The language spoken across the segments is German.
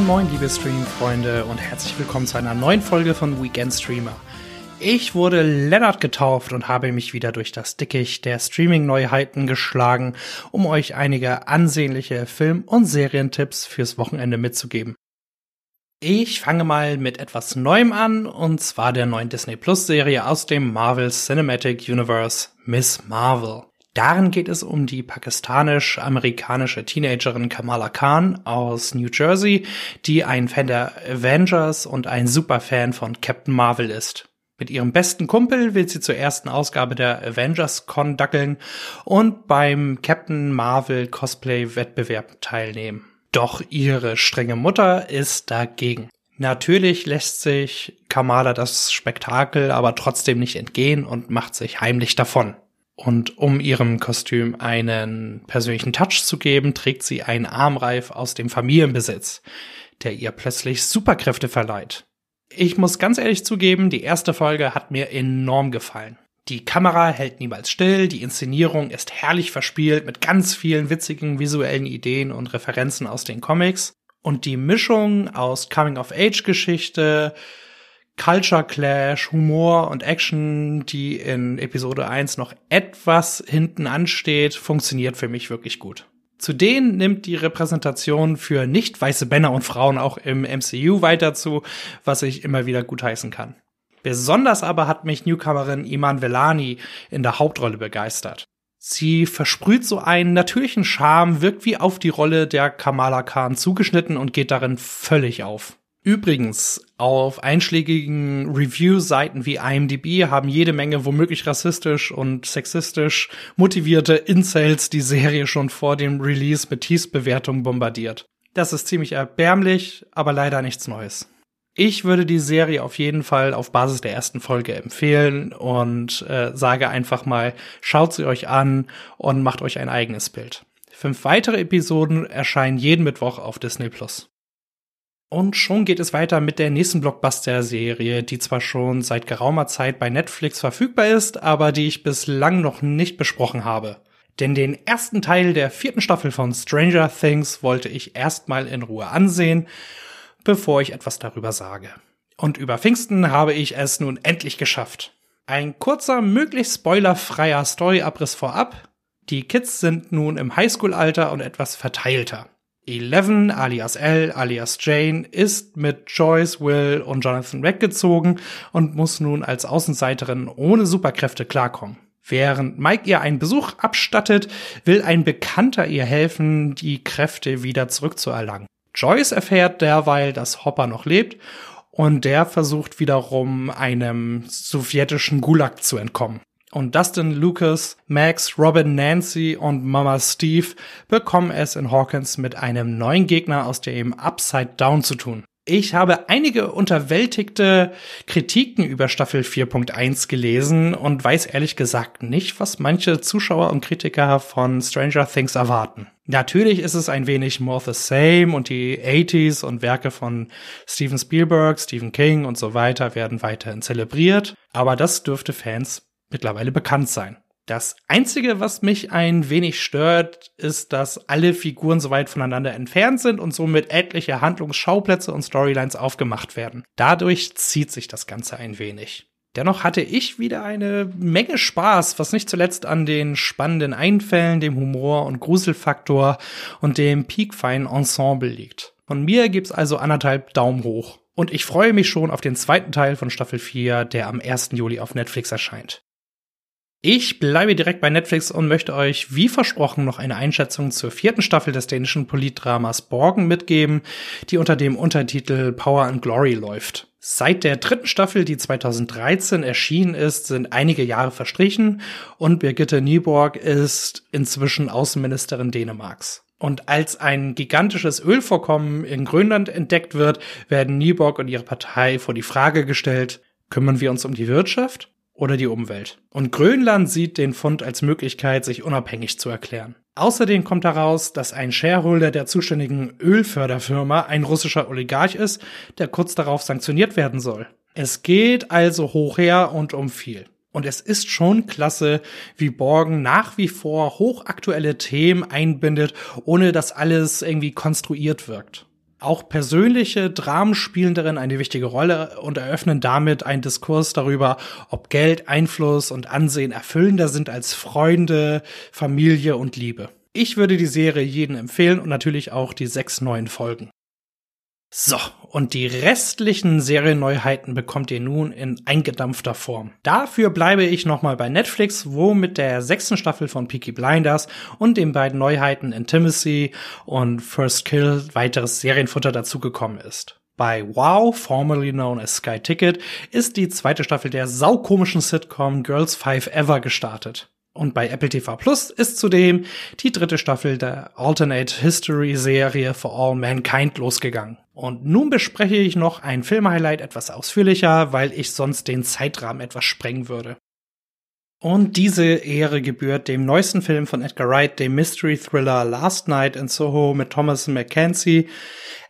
Moin, moin, liebe Stream-Freunde und herzlich willkommen zu einer neuen Folge von Weekend Streamer. Ich wurde Lennart getauft und habe mich wieder durch das Dickicht der Streaming-Neuheiten geschlagen, um euch einige ansehnliche Film- und Serientipps fürs Wochenende mitzugeben. Ich fange mal mit etwas Neuem an, und zwar der neuen Disney Plus Serie aus dem Marvel Cinematic Universe, Miss Marvel. Darin geht es um die pakistanisch-amerikanische Teenagerin Kamala Khan aus New Jersey, die ein Fan der Avengers und ein Superfan von Captain Marvel ist. Mit ihrem besten Kumpel will sie zur ersten Ausgabe der Avengers Con dackeln und beim Captain Marvel Cosplay Wettbewerb teilnehmen. Doch ihre strenge Mutter ist dagegen. Natürlich lässt sich Kamala das Spektakel aber trotzdem nicht entgehen und macht sich heimlich davon. Und um ihrem Kostüm einen persönlichen Touch zu geben, trägt sie einen Armreif aus dem Familienbesitz, der ihr plötzlich Superkräfte verleiht. Ich muss ganz ehrlich zugeben, die erste Folge hat mir enorm gefallen. Die Kamera hält niemals still, die Inszenierung ist herrlich verspielt mit ganz vielen witzigen visuellen Ideen und Referenzen aus den Comics. Und die Mischung aus Coming-of-Age-Geschichte, Culture Clash, Humor und Action, die in Episode 1 noch etwas hinten ansteht, funktioniert für mich wirklich gut. Zudem nimmt die Repräsentation für nicht weiße Männer und Frauen auch im MCU weiter zu, was ich immer wieder gutheißen kann. Besonders aber hat mich Newcomerin Iman Velani in der Hauptrolle begeistert. Sie versprüht so einen natürlichen Charme, wirkt wie auf die Rolle der Kamala Khan zugeschnitten und geht darin völlig auf. Übrigens, auf einschlägigen Review-Seiten wie IMDb haben jede Menge womöglich rassistisch und sexistisch motivierte Incels die Serie schon vor dem Release mit Tiefsbewertungen bombardiert. Das ist ziemlich erbärmlich, aber leider nichts Neues. Ich würde die Serie auf jeden Fall auf Basis der ersten Folge empfehlen und äh, sage einfach mal, schaut sie euch an und macht euch ein eigenes Bild. Fünf weitere Episoden erscheinen jeden Mittwoch auf Disney Plus. Und schon geht es weiter mit der nächsten Blockbuster-Serie, die zwar schon seit geraumer Zeit bei Netflix verfügbar ist, aber die ich bislang noch nicht besprochen habe. Denn den ersten Teil der vierten Staffel von Stranger Things wollte ich erstmal in Ruhe ansehen bevor ich etwas darüber sage. Und über Pfingsten habe ich es nun endlich geschafft. Ein kurzer, möglichst spoilerfreier Storyabriss vorab. Die Kids sind nun im Highschool-Alter und etwas verteilter. Eleven, alias L, alias Jane, ist mit Joyce, Will und Jonathan weggezogen und muss nun als Außenseiterin ohne Superkräfte klarkommen. Während Mike ihr einen Besuch abstattet, will ein Bekannter ihr helfen, die Kräfte wieder zurückzuerlangen. Joyce erfährt derweil, dass Hopper noch lebt und der versucht wiederum einem sowjetischen Gulag zu entkommen. Und Dustin, Lucas, Max, Robin, Nancy und Mama Steve bekommen es in Hawkins mit einem neuen Gegner aus dem Upside Down zu tun. Ich habe einige unterwältigte Kritiken über Staffel 4.1 gelesen und weiß ehrlich gesagt nicht, was manche Zuschauer und Kritiker von Stranger Things erwarten. Natürlich ist es ein wenig more the same und die 80s und Werke von Steven Spielberg, Stephen King und so weiter werden weiterhin zelebriert, aber das dürfte Fans mittlerweile bekannt sein. Das Einzige, was mich ein wenig stört, ist, dass alle Figuren so weit voneinander entfernt sind und somit etliche Handlungsschauplätze und Storylines aufgemacht werden. Dadurch zieht sich das Ganze ein wenig. Dennoch hatte ich wieder eine Menge Spaß, was nicht zuletzt an den spannenden Einfällen, dem Humor und Gruselfaktor und dem piekfeinen Ensemble liegt. Von mir gibt's also anderthalb Daumen hoch. Und ich freue mich schon auf den zweiten Teil von Staffel 4, der am 1. Juli auf Netflix erscheint. Ich bleibe direkt bei Netflix und möchte euch, wie versprochen, noch eine Einschätzung zur vierten Staffel des dänischen Politdramas Borgen mitgeben, die unter dem Untertitel Power and Glory läuft. Seit der dritten Staffel, die 2013 erschienen ist, sind einige Jahre verstrichen und Birgitte Nyborg ist inzwischen Außenministerin Dänemarks. Und als ein gigantisches Ölvorkommen in Grönland entdeckt wird, werden Nyborg und ihre Partei vor die Frage gestellt, kümmern wir uns um die Wirtschaft oder die Umwelt. Und Grönland sieht den Fund als Möglichkeit, sich unabhängig zu erklären. Außerdem kommt heraus, dass ein Shareholder der zuständigen Ölförderfirma ein russischer Oligarch ist, der kurz darauf sanktioniert werden soll. Es geht also hoch her und um viel. Und es ist schon klasse, wie Borgen nach wie vor hochaktuelle Themen einbindet, ohne dass alles irgendwie konstruiert wirkt. Auch persönliche Dramen spielen darin eine wichtige Rolle und eröffnen damit einen Diskurs darüber, ob Geld, Einfluss und Ansehen erfüllender sind als Freunde, Familie und Liebe. Ich würde die Serie jedem empfehlen und natürlich auch die sechs neuen Folgen. So, und die restlichen Serienneuheiten bekommt ihr nun in eingedampfter Form. Dafür bleibe ich nochmal bei Netflix, wo mit der sechsten Staffel von Peaky Blinders und den beiden Neuheiten Intimacy und First Kill weiteres Serienfutter dazugekommen ist. Bei Wow, formerly known as Sky Ticket, ist die zweite Staffel der saukomischen Sitcom Girls Five Ever gestartet. Und bei Apple TV Plus ist zudem die dritte Staffel der Alternate History Serie For All Mankind losgegangen. Und nun bespreche ich noch ein Filmhighlight etwas ausführlicher, weil ich sonst den Zeitrahmen etwas sprengen würde. Und diese Ehre gebührt dem neuesten Film von Edgar Wright, dem Mystery Thriller Last Night in Soho mit Thomas McKenzie,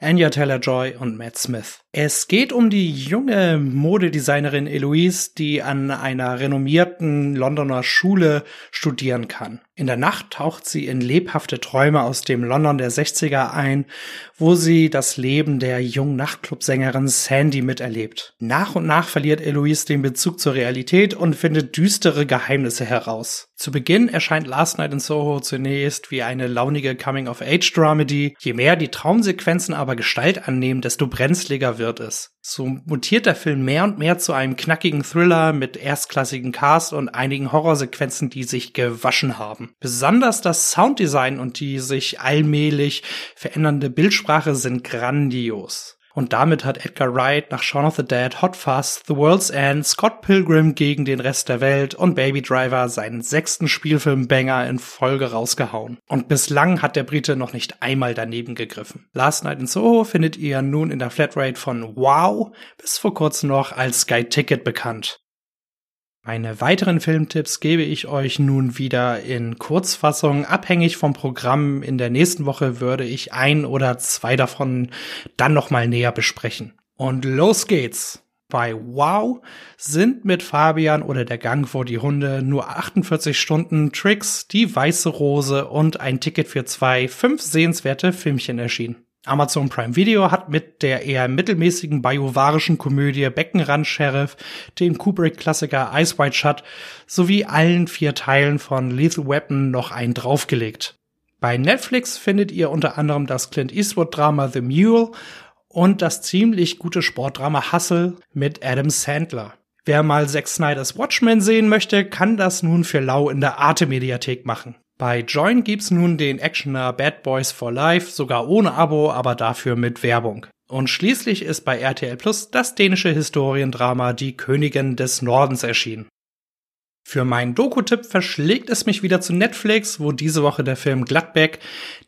Anya Taylor-Joy und Matt Smith. Es geht um die junge Modedesignerin Eloise, die an einer renommierten Londoner Schule studieren kann. In der Nacht taucht sie in lebhafte Träume aus dem London der 60er ein, wo sie das Leben der jungen Nachtclubsängerin Sandy miterlebt. Nach und nach verliert Eloise den Bezug zur Realität und findet düstere Geheimnisse heraus. Zu Beginn erscheint Last Night in Soho zunächst wie eine launige Coming-of-Age-Dramedy. Je mehr die Traumsequenzen aber Gestalt annehmen, desto brenzliger wird es. So mutiert der Film mehr und mehr zu einem knackigen Thriller mit erstklassigen Cast und einigen Horrorsequenzen, die sich gewaschen haben. Besonders das Sounddesign und die sich allmählich verändernde Bildsprache sind grandios. Und damit hat Edgar Wright nach Shaun of the Dead, Hot Fuzz, The World's End, Scott Pilgrim gegen den Rest der Welt und Baby Driver seinen sechsten Spielfilm-Banger in Folge rausgehauen. Und bislang hat der Brite noch nicht einmal daneben gegriffen. Last Night in Soho findet ihr nun in der Flatrate von Wow bis vor kurzem noch als Sky Ticket bekannt. Meine weiteren Filmtipps gebe ich euch nun wieder in Kurzfassung. Abhängig vom Programm in der nächsten Woche würde ich ein oder zwei davon dann nochmal näher besprechen. Und los geht's! Bei Wow sind mit Fabian oder der Gang vor die Hunde nur 48 Stunden Tricks, die weiße Rose und ein Ticket für zwei fünf sehenswerte Filmchen erschienen. Amazon Prime Video hat mit der eher mittelmäßigen biovarischen Komödie Beckenrand Sheriff, dem Kubrick-Klassiker Ice White Shut sowie allen vier Teilen von Lethal Weapon noch einen draufgelegt. Bei Netflix findet ihr unter anderem das Clint Eastwood-Drama The Mule und das ziemlich gute Sportdrama Hustle mit Adam Sandler. Wer mal Zack Snyders Watchmen sehen möchte, kann das nun für lau in der Arte-Mediathek machen. Bei Join gibt's nun den Actioner Bad Boys for Life, sogar ohne Abo, aber dafür mit Werbung. Und schließlich ist bei RTL Plus das dänische Historiendrama Die Königin des Nordens erschienen. Für meinen Doku-Tipp verschlägt es mich wieder zu Netflix, wo diese Woche der Film Gladbeck,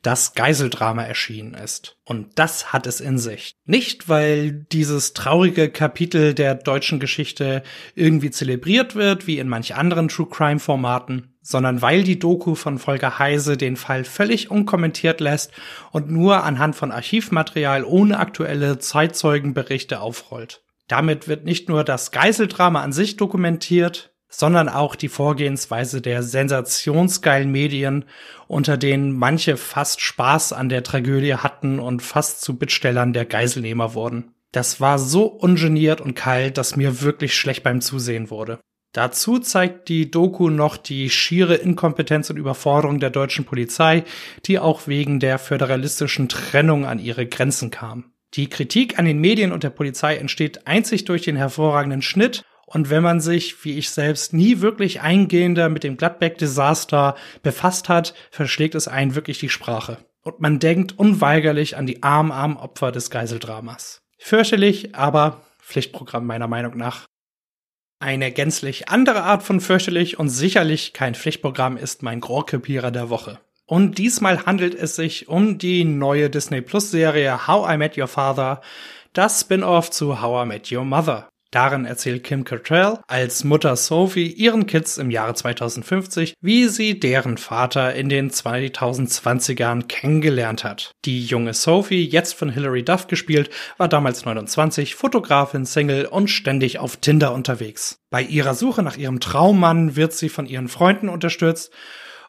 das Geiseldrama erschienen ist. Und das hat es in sich. Nicht, weil dieses traurige Kapitel der deutschen Geschichte irgendwie zelebriert wird, wie in manch anderen True Crime Formaten, sondern weil die Doku von Volker Heise den Fall völlig unkommentiert lässt und nur anhand von Archivmaterial ohne aktuelle Zeitzeugenberichte aufrollt. Damit wird nicht nur das Geiseldrama an sich dokumentiert, sondern auch die Vorgehensweise der sensationsgeilen Medien, unter denen manche fast Spaß an der Tragödie hatten und fast zu Bittstellern der Geiselnehmer wurden. Das war so ungeniert und kalt, dass mir wirklich schlecht beim Zusehen wurde. Dazu zeigt die Doku noch die schiere Inkompetenz und Überforderung der deutschen Polizei, die auch wegen der föderalistischen Trennung an ihre Grenzen kam. Die Kritik an den Medien und der Polizei entsteht einzig durch den hervorragenden Schnitt und wenn man sich, wie ich selbst, nie wirklich eingehender mit dem Gladbeck-Desaster befasst hat, verschlägt es einen wirklich die Sprache. Und man denkt unweigerlich an die armen, armen Opfer des Geiseldramas. Fürchterlich, aber Pflichtprogramm meiner Meinung nach. Eine gänzlich andere Art von fürchterlich und sicherlich kein Pflichtprogramm ist mein Grorkepierer der Woche. Und diesmal handelt es sich um die neue Disney Plus Serie How I Met Your Father, das Spin-off zu How I Met Your Mother. Darin erzählt Kim Cattrall als Mutter Sophie ihren Kids im Jahre 2050, wie sie deren Vater in den 2020ern kennengelernt hat. Die junge Sophie, jetzt von Hilary Duff gespielt, war damals 29, Fotografin, Single und ständig auf Tinder unterwegs. Bei ihrer Suche nach ihrem Traummann wird sie von ihren Freunden unterstützt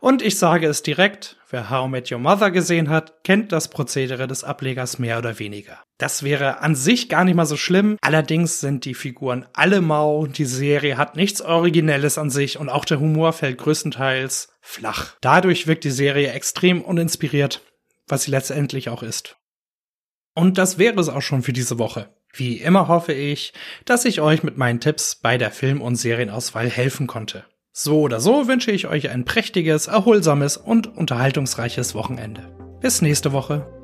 Und ich sage es direkt, wer How I Met Your Mother gesehen hat, kennt das Prozedere des Ablegers mehr oder weniger. Das wäre an sich gar nicht mal so schlimm, allerdings sind die Figuren alle mau, die Serie hat nichts Originelles an sich und auch der Humor fällt größtenteils flach. Dadurch wirkt die Serie extrem uninspiriert, was sie letztendlich auch ist. Und das wäre es auch schon für diese Woche. Wie immer hoffe ich, dass ich euch mit meinen Tipps bei der Film- und Serienauswahl helfen konnte. So oder so wünsche ich euch ein prächtiges, erholsames und unterhaltungsreiches Wochenende. Bis nächste Woche.